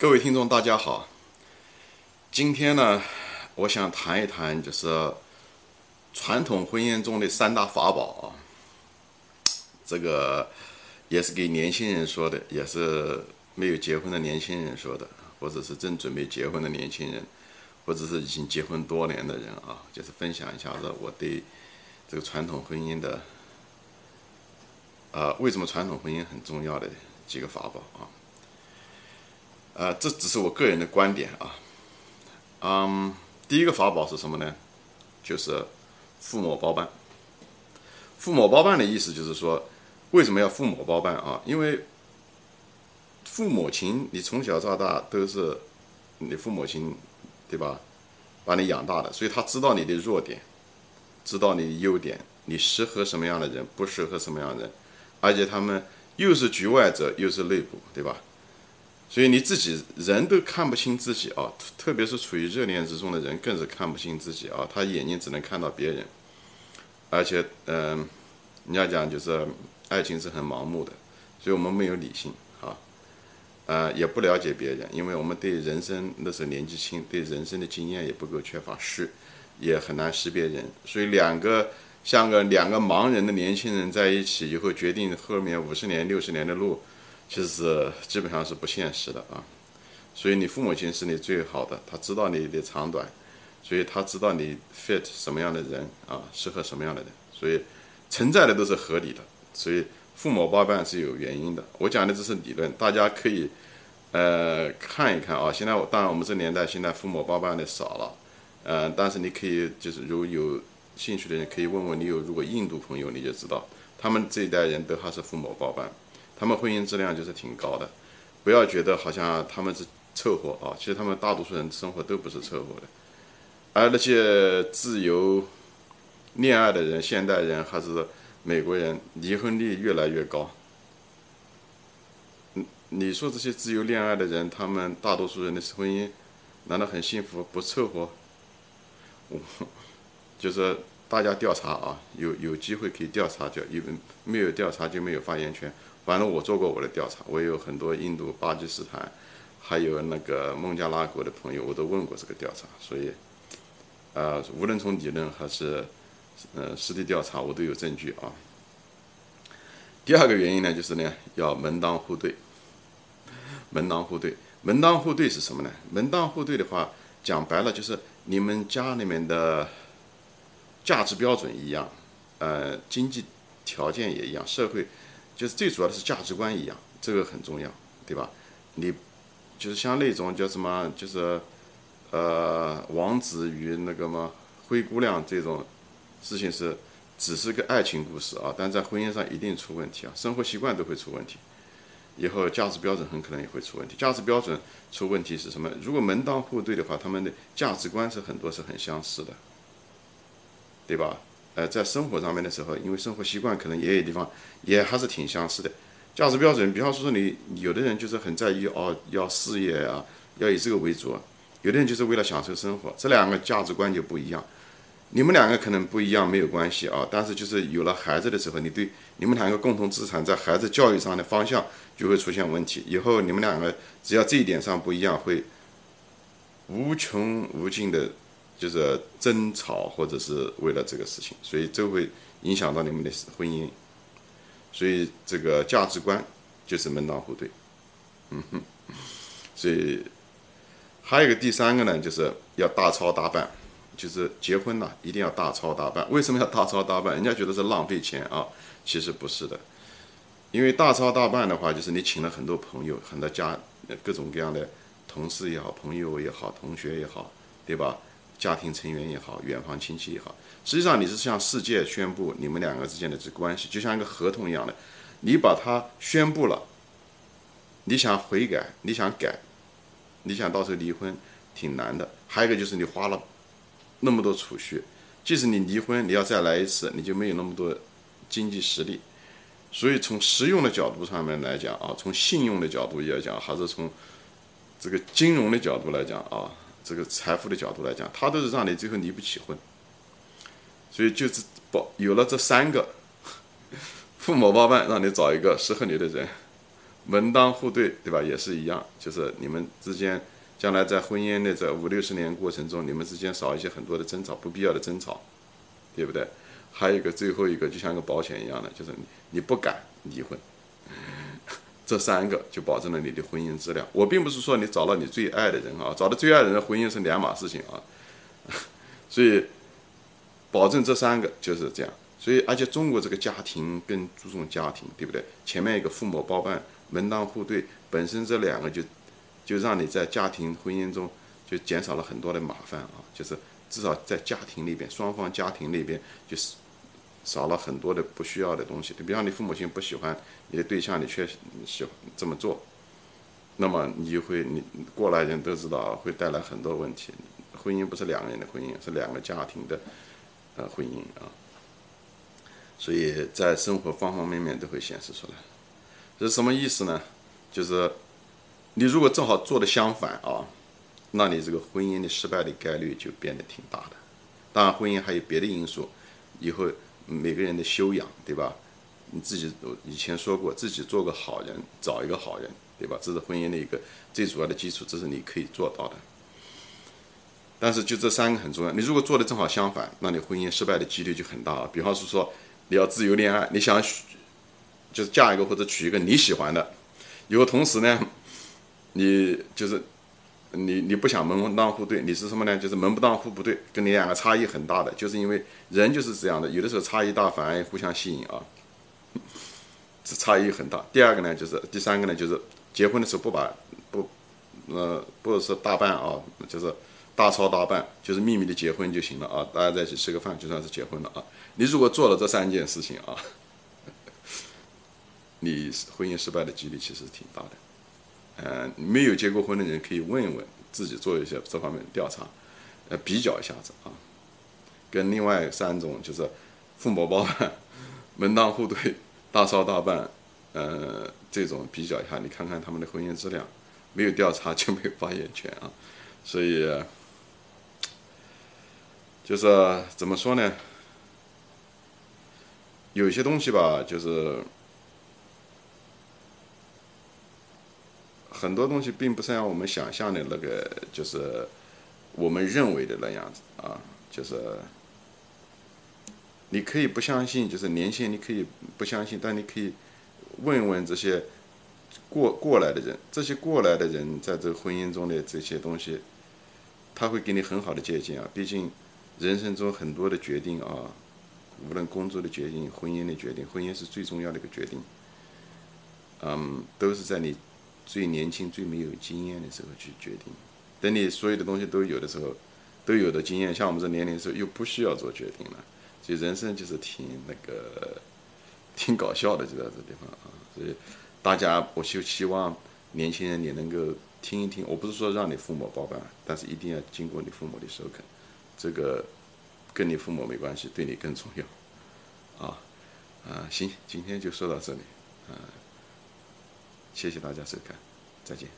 各位听众，大家好。今天呢，我想谈一谈，就是传统婚姻中的三大法宝啊。这个也是给年轻人说的，也是没有结婚的年轻人说的，或者是正准备结婚的年轻人，或者是已经结婚多年的人啊，就是分享一下子我对这个传统婚姻的，啊，为什么传统婚姻很重要的几个法宝啊。呃，这只是我个人的观点啊。嗯，第一个法宝是什么呢？就是父母包办。父母包办的意思就是说，为什么要父母包办啊？因为父母亲你从小到大都是你父母亲，对吧？把你养大的，所以他知道你的弱点，知道你的优点，你适合什么样的人，不适合什么样的人，而且他们又是局外者，又是内部，对吧？所以你自己人都看不清自己啊，特别是处于热恋之中的人更是看不清自己啊，他眼睛只能看到别人，而且嗯，你要讲就是爱情是很盲目的，所以我们没有理性啊，呃，也不了解别人，因为我们对人生那时候年纪轻，对人生的经验也不够缺乏，识也很难识别人，所以两个像个两个盲人的年轻人在一起以后，决定后面五十年六十年的路。其实是基本上是不现实的啊，所以你父母亲是你最好的，他知道你的长短，所以他知道你 fit 什么样的人啊，适合什么样的人，所以存在的都是合理的，所以父母包办是有原因的。我讲的这是理论，大家可以呃看一看啊。现在我当然我们这年代现在父母包办的少了，呃，但是你可以就是如果有兴趣的人可以问问你有如果印度朋友你就知道，他们这一代人都还是父母包办。他们婚姻质量就是挺高的，不要觉得好像他们是凑合啊，其实他们大多数人生活都不是凑合的，而那些自由恋爱的人，现代人还是美国人，离婚率越来越高。你你说这些自由恋爱的人，他们大多数人的婚姻难道很幸福不凑合？我 就是大家调查啊，有有机会可以调查，就因为没有调查就没有发言权。反正我做过我的调查，我有很多印度、巴基斯坦，还有那个孟加拉国的朋友，我都问过这个调查，所以，呃，无论从理论还是，呃，实地调查，我都有证据啊。第二个原因呢，就是呢，要门当户对。门当户对，门当户对是什么呢？门当户对的话，讲白了就是你们家里面的价值标准一样，呃，经济条件也一样，社会。就是最主要的是价值观一样，这个很重要，对吧？你就是像那种叫什么，就是呃，王子与那个么灰姑娘这种事情是只是个爱情故事啊，但在婚姻上一定出问题啊，生活习惯都会出问题，以后价值标准很可能也会出问题。价值标准出问题是什么？如果门当户对的话，他们的价值观是很多是很相似的，对吧？呃，在生活上面的时候，因为生活习惯可能也有地方也还是挺相似的。价值标准，比方说你有的人就是很在意哦，要事业啊，要以这个为主；有的人就是为了享受生活，这两个价值观就不一样。你们两个可能不一样没有关系啊，但是就是有了孩子的时候，你对你们两个共同资产在孩子教育上的方向就会出现问题。以后你们两个只要这一点上不一样，会无穷无尽的。就是争吵，或者是为了这个事情，所以这会影响到你们的婚姻。所以这个价值观就是门当户对，嗯哼。所以还有一个第三个呢，就是要大操大办，就是结婚呢一定要大操大办。为什么要大操大办？人家觉得是浪费钱啊，其实不是的。因为大操大办的话，就是你请了很多朋友，很多家各种各样的同事也好，朋友也好，同学也好，对吧？家庭成员也好，远房亲戚也好，实际上你是向世界宣布你们两个之间的这关系，就像一个合同一样的，你把它宣布了，你想悔改，你想改，你想到时候离婚，挺难的。还有一个就是你花了那么多储蓄，即使你离婚，你要再来一次，你就没有那么多经济实力。所以从实用的角度上面来讲啊，从信用的角度来讲，还是从这个金融的角度来讲啊。这个财富的角度来讲，他都是让你最后离不起婚，所以就是保有了这三个，父母包办让你找一个适合你的人，门当户对，对吧？也是一样，就是你们之间将来在婚姻的这五六十年过程中，你们之间少一些很多的争吵，不必要的争吵，对不对？还有一个最后一个，就像个保险一样的，就是你不敢离婚，这三个就保证了你的婚姻质量。我并不是说你找到你最爱的人啊，找到最爱的人，婚姻是两码事情啊。所以，保证这三个就是这样。所以，而且中国这个家庭更注重家庭，对不对？前面一个父母包办、门当户对，本身这两个就就让你在家庭婚姻中就减少了很多的麻烦啊，就是至少在家庭里边，双方家庭那边就是少了很多的不需要的东西。你比方你父母亲不喜欢你的对象，你却喜欢这么做，那么你就会你过来人都知道会带来很多问题。婚姻不是两个人的婚姻，是两个家庭的呃婚姻啊。所以在生活方方面面都会显示出来，这是什么意思呢？就是你如果正好做的相反啊，那你这个婚姻的失败的概率就变得挺大的。当然，婚姻还有别的因素，以后每个人的修养，对吧？你自己以前说过，自己做个好人，找一个好人，对吧？这是婚姻的一个最主要的基础，这是你可以做到的。但是就这三个很重要，你如果做的正好相反，那你婚姻失败的几率就很大了。比方是说。你要自由恋爱，你想就是嫁一个或者娶一个你喜欢的，以后同时呢，你就是你你不想门当户对，你是什么呢？就是门不当户不对，跟你两个差异很大的，就是因为人就是这样的，有的时候差异大反而互相吸引啊，这差异很大。第二个呢，就是第三个呢，就是结婚的时候不把不呃不是说大办啊，就是大操大办，就是秘密的结婚就行了啊，大家在一起吃个饭就算是结婚了啊。你如果做了这三件事情啊，你婚姻失败的几率其实挺大的。嗯，没有结过婚的人可以问一问自己，做一些这方面的调查，呃，比较一下子啊，跟另外三种就是父母包办、门当户对、大操大办，呃，这种比较一下，你看看他们的婚姻质量。没有调查就没有发言权啊，所以就是怎么说呢？有些东西吧，就是很多东西并不是像我们想象的那个，就是我们认为的那样子啊。就是你可以不相信，就是年轻人你可以不相信，但你可以问问这些过过来的人，这些过来的人在这个婚姻中的这些东西，他会给你很好的借鉴啊。毕竟人生中很多的决定啊。无论工作的决定、婚姻的决定，婚姻是最重要的一个决定。嗯，都是在你最年轻、最没有经验的时候去决定。等你所有的东西都有的时候，都有的经验，像我们这年龄的时候，又不需要做决定了。所以人生就是挺那个，挺搞笑的，就在这地方啊。所以大家，我就希望年轻人你能够听一听。我不是说让你父母包办，但是一定要经过你父母的首肯。这个。跟你父母没关系，对你更重要，啊，啊，行，今天就说到这里，啊，谢谢大家收看，再见。